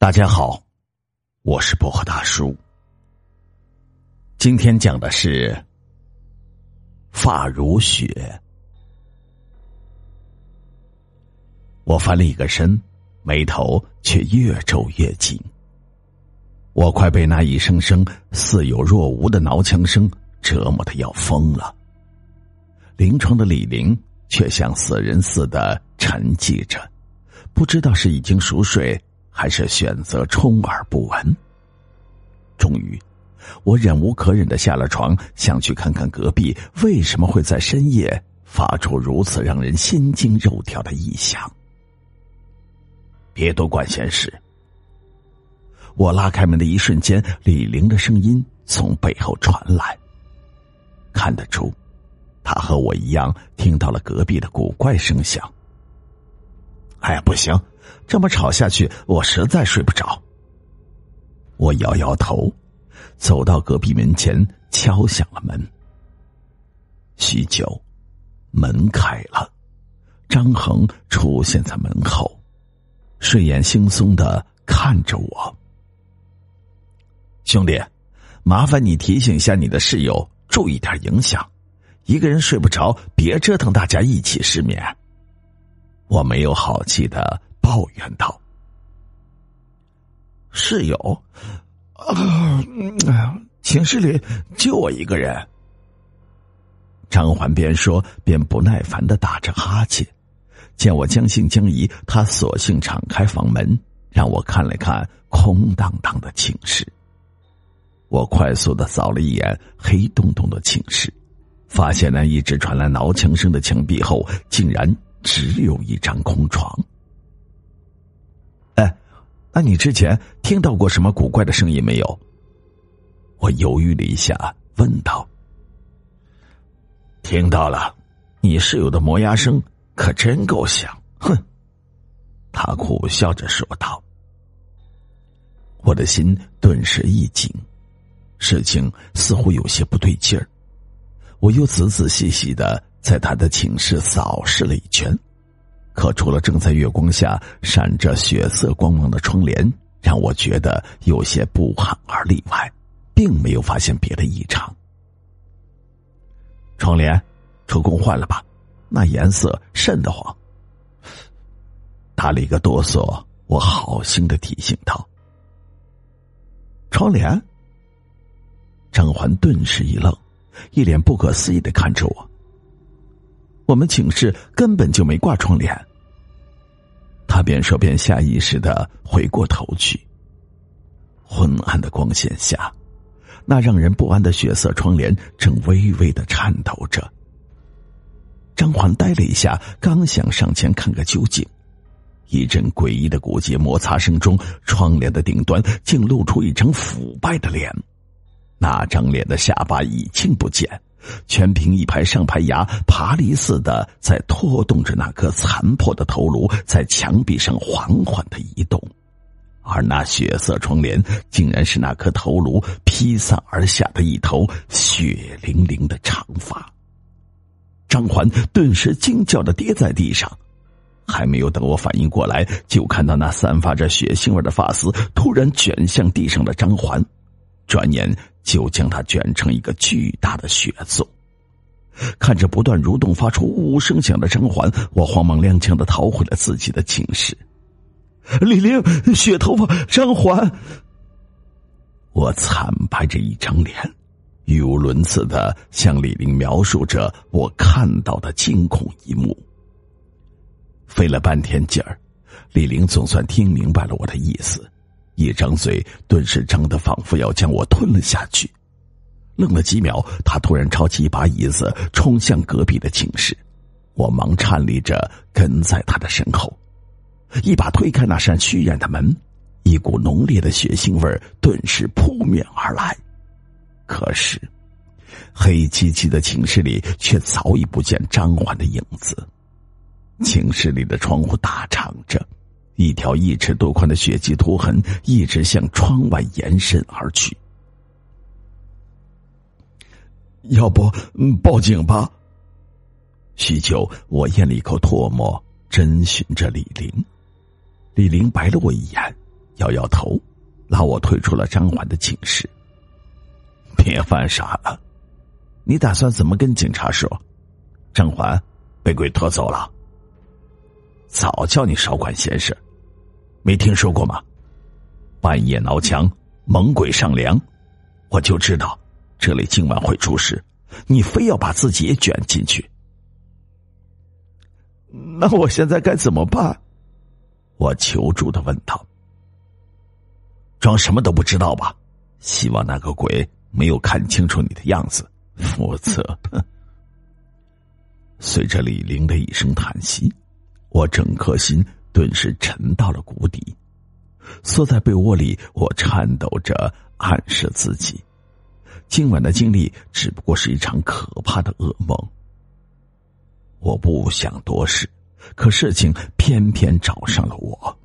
大家好，我是薄荷大叔。今天讲的是发如雪。我翻了一个身，眉头却越皱越紧。我快被那一声声似有若无的挠墙声折磨的要疯了。临床的李玲却像死人似的沉寂着，不知道是已经熟睡。还是选择充耳不闻。终于，我忍无可忍的下了床，想去看看隔壁为什么会在深夜发出如此让人心惊肉跳的异响。别多管闲事。我拉开门的一瞬间，李玲的声音从背后传来。看得出，他和我一样听到了隔壁的古怪声响。哎呀，不行！这么吵下去，我实在睡不着。我摇摇头，走到隔壁门前，敲响了门。许久，门开了，张恒出现在门后，睡眼惺忪的看着我。兄弟，麻烦你提醒一下你的室友，注意点影响。一个人睡不着，别折腾大家一起失眠。我没有好气的。抱怨道：“室友，啊，寝室里就我一个人。”张环边说边不耐烦的打着哈欠。见我将信将疑，他索性敞开房门，让我看了看空荡荡的寝室。我快速的扫了一眼黑洞洞的寝室，发现那一直传来挠墙声的墙壁后，竟然只有一张空床。那你之前听到过什么古怪的声音没有？我犹豫了一下，问道。听到了，你室友的磨牙声可真够响。哼，他苦笑着说道。我的心顿时一紧，事情似乎有些不对劲儿。我又仔仔细细的在他的寝室扫视了一圈。可除了正在月光下闪着血色光芒的窗帘，让我觉得有些不寒而栗外，并没有发现别的异常。窗帘，抽工换了吧？那颜色瘆得慌。打了一个哆嗦，我好心的提醒道：“窗帘。”张环顿时一愣，一脸不可思议的看着我。我们寝室根本就没挂窗帘。他边说边下意识的回过头去。昏暗的光线下，那让人不安的血色窗帘正微微的颤抖着。张环呆了一下，刚想上前看个究竟，一阵诡异的骨节摩擦声中，窗帘的顶端竟露出一张腐败的脸，那张脸的下巴已经不见。全凭一排上排牙，爬犁似的在拖动着那颗残破的头颅，在墙壁上缓缓的移动，而那血色窗帘，竟然是那颗头颅披散而下的一头血淋淋的长发。张环顿时惊叫的跌在地上，还没有等我反应过来，就看到那散发着血腥味的发丝突然卷向地上的张环。转眼就将他卷成一个巨大的血粽。看着不断蠕动、发出呜呜声响的张环，我慌忙踉跄的逃回了自己的寝室。李玲，血头发，张环。我惨白着一张脸，语无伦次的向李玲描述着我看到的惊恐一幕。费了半天劲儿，李玲总算听明白了我的意思。一张嘴顿时张得仿佛要将我吞了下去，愣了几秒，他突然抄起一把椅子冲向隔壁的寝室，我忙颤栗着跟在他的身后，一把推开那扇虚掩的门，一股浓烈的血腥味顿时扑面而来。可是，黑漆漆的寝室里却早已不见张环的影子，寝室里的窗户大敞着。一条一尺多宽的血迹涂痕一直向窗外延伸而去。要不，报警吧。许久，我咽了一口唾沫，侦询着李玲。李玲白了我一眼，摇摇头，拉我退出了张环的寝室。别犯傻了，你打算怎么跟警察说？张环被鬼拖走了。早叫你少管闲事，没听说过吗？半夜挠墙，猛鬼上梁，我就知道这里今晚会出事，你非要把自己也卷进去。那我现在该怎么办？我求助的问道。装什么都不知道吧？希望那个鬼没有看清楚你的样子，否则…… 随着李玲的一声叹息，我整颗心顿时沉到了谷底。缩在被窝里，我颤抖着暗示自己：今晚的经历只不过是一场可怕的噩梦。我不想多事，可事情偏偏找上了我。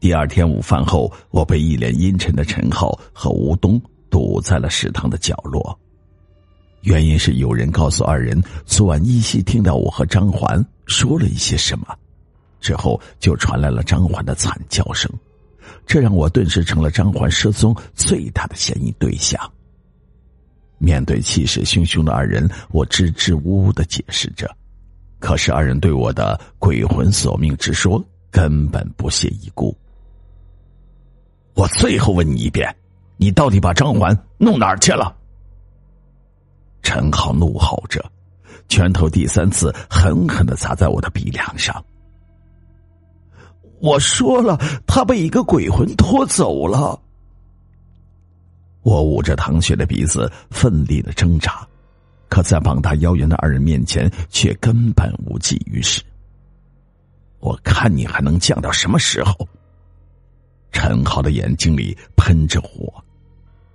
第二天午饭后，我被一脸阴沉的陈浩和吴东堵在了食堂的角落。原因是有人告诉二人，昨晚依稀听到我和张环说了一些什么，之后就传来了张环的惨叫声，这让我顿时成了张环失踪最大的嫌疑对象。面对气势汹汹的二人，我支支吾吾的解释着，可是二人对我的鬼魂索命之说根本不屑一顾。我最后问你一遍，你到底把张环弄哪儿去了？陈浩怒吼着，拳头第三次狠狠的砸在我的鼻梁上。我说了，他被一个鬼魂拖走了。我捂着淌血的鼻子，奋力的挣扎，可在膀大腰圆的二人面前，却根本无济于事。我看你还能犟到什么时候？陈浩的眼睛里喷着火，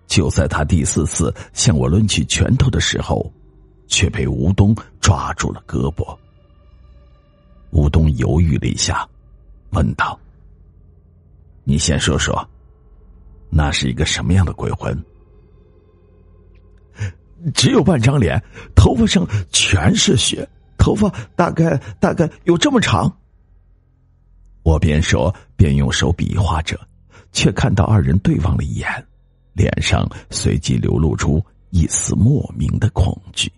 就在他第四次向我抡起拳头的时候，却被吴东抓住了胳膊。吴东犹豫了一下，问道：“你先说说。”那是一个什么样的鬼魂？只有半张脸，头发上全是血，头发大概大概有这么长。我边说边用手比划着，却看到二人对望了一眼，脸上随即流露出一丝莫名的恐惧。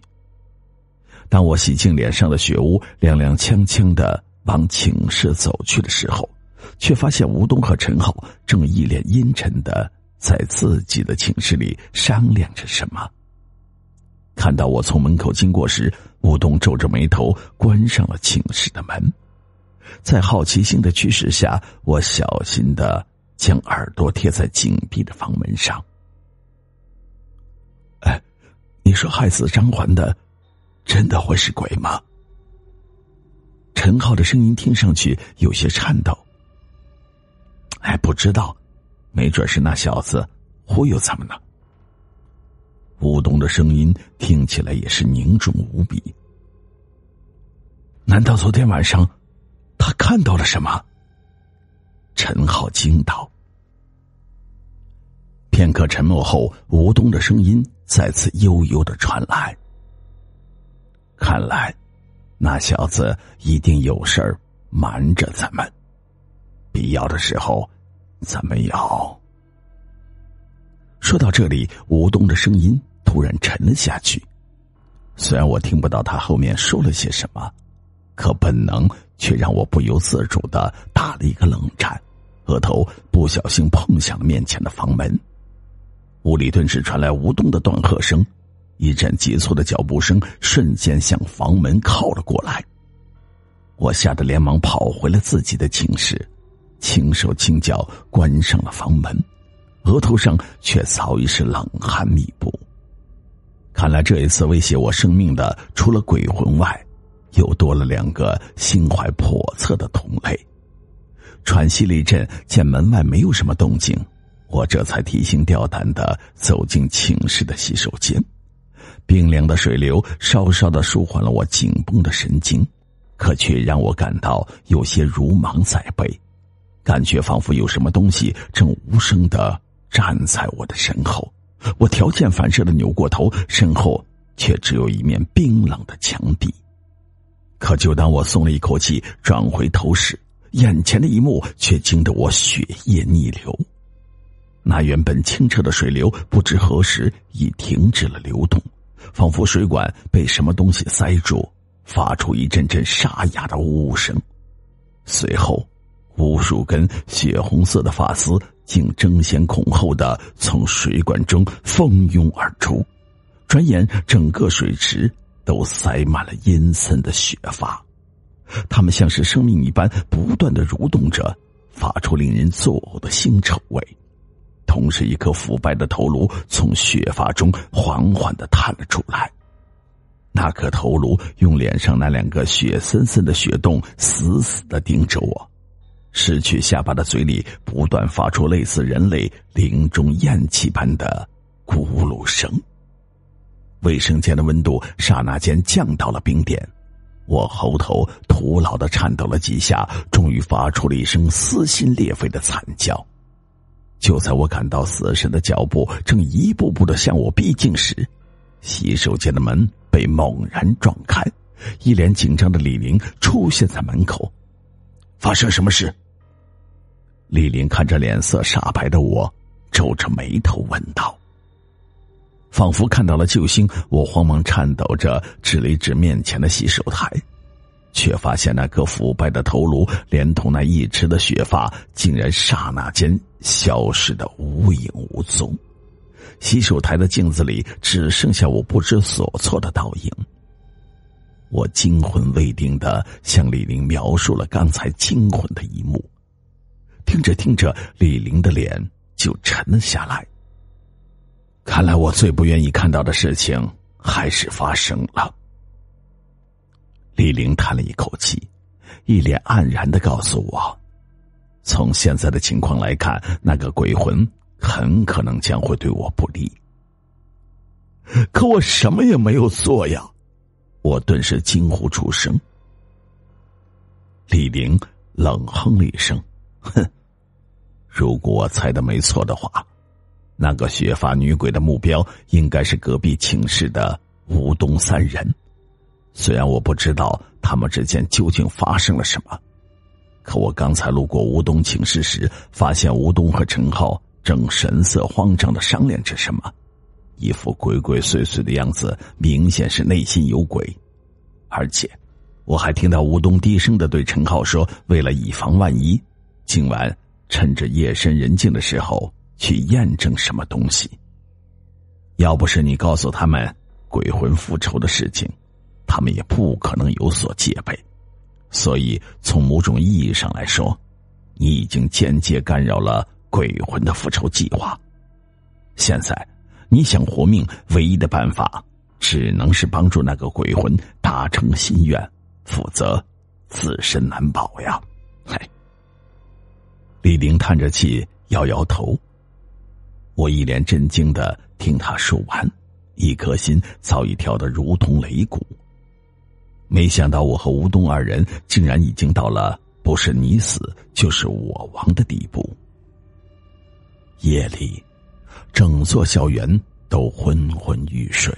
当我洗净脸上的血污，踉踉跄跄的往寝室走去的时候。却发现吴东和陈浩正一脸阴沉的在自己的寝室里商量着什么。看到我从门口经过时，吴东皱着眉头关上了寝室的门。在好奇心的驱使下，我小心的将耳朵贴在紧闭的房门上。哎，你说害死张环的，真的会是鬼吗？陈浩的声音听上去有些颤抖。还不知道，没准是那小子忽悠咱们呢。吴东的声音听起来也是凝重无比。难道昨天晚上他看到了什么？陈浩惊道。片刻沉默后，吴东的声音再次悠悠的传来。看来，那小子一定有事儿瞒着咱们。必要的时候，咱们要。说到这里，吴东的声音突然沉了下去。虽然我听不到他后面说了些什么，可本能却让我不由自主的打了一个冷战，额头不小心碰响了面前的房门。屋里顿时传来吴东的断喝声，一阵急促的脚步声瞬间向房门靠了过来。我吓得连忙跑回了自己的寝室。轻手轻脚关上了房门，额头上却早已是冷汗密布。看来这一次威胁我生命的，除了鬼魂外，又多了两个心怀叵测的同类。喘息了一阵，见门外没有什么动静，我这才提心吊胆的走进寝室的洗手间。冰凉的水流稍稍的舒缓了我紧绷的神经，可却让我感到有些如芒在背。感觉仿佛有什么东西正无声的站在我的身后，我条件反射的扭过头，身后却只有一面冰冷的墙壁。可就当我松了一口气，转回头时，眼前的一幕却惊得我血液逆流。那原本清澈的水流，不知何时已停止了流动，仿佛水管被什么东西塞住，发出一阵阵沙哑的呜呜声。随后，无数根血红色的发丝竟争先恐后的从水管中蜂拥而出，转眼整个水池都塞满了阴森的血发。它们像是生命一般，不断的蠕动着，发出令人作呕的腥臭味。同时，一颗腐败的头颅从血发中缓缓的探了出来。那颗头颅用脸上那两个血森森的血洞死死的盯着我，失去下巴的嘴里不断发出类似人类临终咽气般的咕噜声。卫生间的温度刹那间降到了冰点。我喉头徒劳的颤抖了几下，终于发出了一声撕心裂肺的惨叫。就在我感到死神的脚步正一步步的向我逼近时，洗手间的门被猛然撞开，一脸紧张的李玲出现在门口。发生什么事？李玲看着脸色煞白的我，皱着眉头问道。仿佛看到了救星，我慌忙颤抖着指了指面前的洗手台，却发现那颗腐败的头颅连同那一池的血发，竟然刹那间消失的无影无踪。洗手台的镜子里只剩下我不知所措的倒影。我惊魂未定的向李玲描述了刚才惊魂的一幕，听着听着，李玲的脸就沉了下来。看来我最不愿意看到的事情还是发生了。李玲叹了一口气，一脸黯然的告诉我：“从现在的情况来看，那个鬼魂很可能将会对我不利。”可我什么也没有做呀！我顿时惊呼出声。李玲冷哼了一声：“哼，如果我猜的没错的话。”那个血发女鬼的目标应该是隔壁寝室的吴东三人，虽然我不知道他们之间究竟发生了什么，可我刚才路过吴东寝室时，发现吴东和陈浩正神色慌张的商量着什么，一副鬼鬼祟祟的样子，明显是内心有鬼。而且，我还听到吴东低声的对陈浩说：“为了以防万一，今晚趁着夜深人静的时候。”去验证什么东西？要不是你告诉他们鬼魂复仇的事情，他们也不可能有所戒备。所以，从某种意义上来说，你已经间接干扰了鬼魂的复仇计划。现在，你想活命，唯一的办法只能是帮助那个鬼魂达成心愿，否则自身难保呀！嗨，李玲叹着气，摇摇头。我一脸震惊的听他说完，一颗心早已跳得如同擂鼓。没想到我和吴东二人竟然已经到了不是你死就是我亡的地步。夜里，整座校园都昏昏欲睡，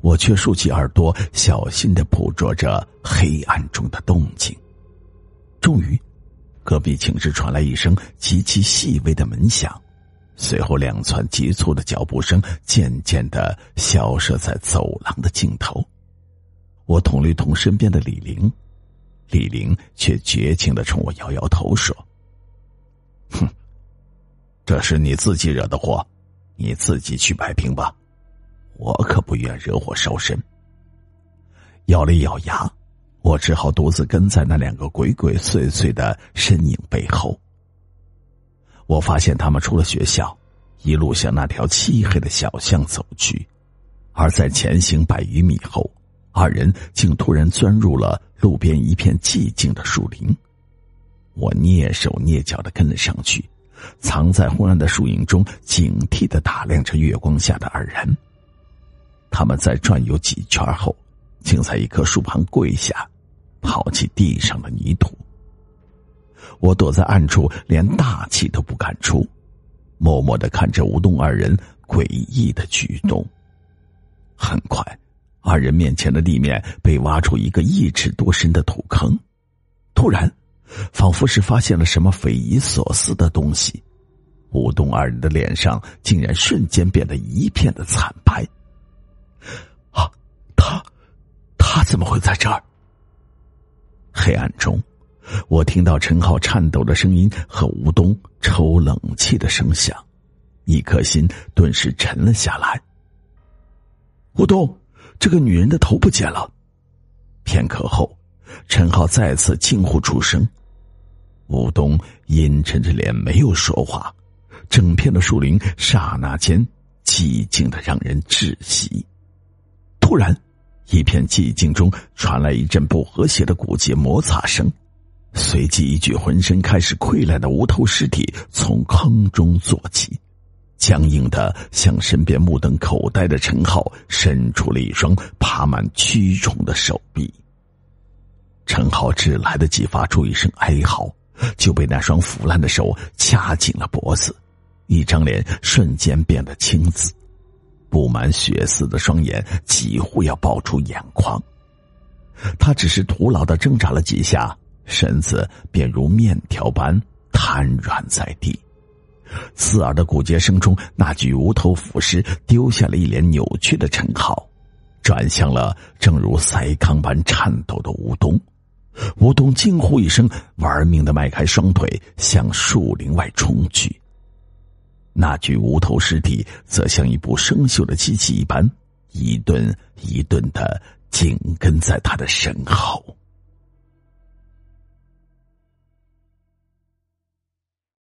我却竖起耳朵，小心的捕捉着黑暗中的动静。终于，隔壁寝室传来一声极其细微的门响。随后，两串急促的脚步声渐渐的消失在走廊的尽头。我捅了一捅身边的李玲，李玲却绝情的冲我摇摇头说：“哼，这是你自己惹的祸，你自己去摆平吧，我可不愿惹火烧身。”咬了咬牙，我只好独自跟在那两个鬼鬼祟祟的身影背后。我发现他们出了学校，一路向那条漆黑的小巷走去，而在前行百余米后，二人竟突然钻入了路边一片寂静的树林。我蹑手蹑脚的跟了上去，藏在昏暗的树影中，警惕的打量着月光下的二人。他们在转悠几圈后，竟在一棵树旁跪下，抛弃地上的泥土。我躲在暗处，连大气都不敢出，默默的看着吴东二人诡异的举动。很快，二人面前的地面被挖出一个一尺多深的土坑。突然，仿佛是发现了什么匪夷所思的东西。吴东二人的脸上竟然瞬间变得一片的惨白。啊，他，他怎么会在这儿？黑暗中，我听到陈浩颤抖的声音和吴东抽冷气的声响，一颗心顿时沉了下来。吴东，这个女人的头不见了。片刻后，陈浩再次惊呼出声。吴东阴沉着脸没有说话。整片的树林刹那间寂静的让人窒息。突然，一片寂静中传来一阵不和谐的骨节摩擦声，随即一具浑身开始溃烂的无头尸体从坑中坐起，僵硬的向身边目瞪口呆的陈浩伸出了一双爬满蛆虫的手臂。陈浩只来得及发出一声哀嚎，就被那双腐烂的手掐紧了脖子。一张脸瞬间变得青紫，布满血丝的双眼几乎要爆出眼眶。他只是徒劳的挣扎了几下，身子便如面条般瘫软在地。刺耳的骨节声中，那具无头腐尸丢下了一脸扭曲的陈浩，转向了正如塞糠般颤抖的吴东。吴东惊呼一声，玩命的迈开双腿向树林外冲去。那具无头尸体则像一部生锈的机器一般，一顿一顿的紧跟在他的身后。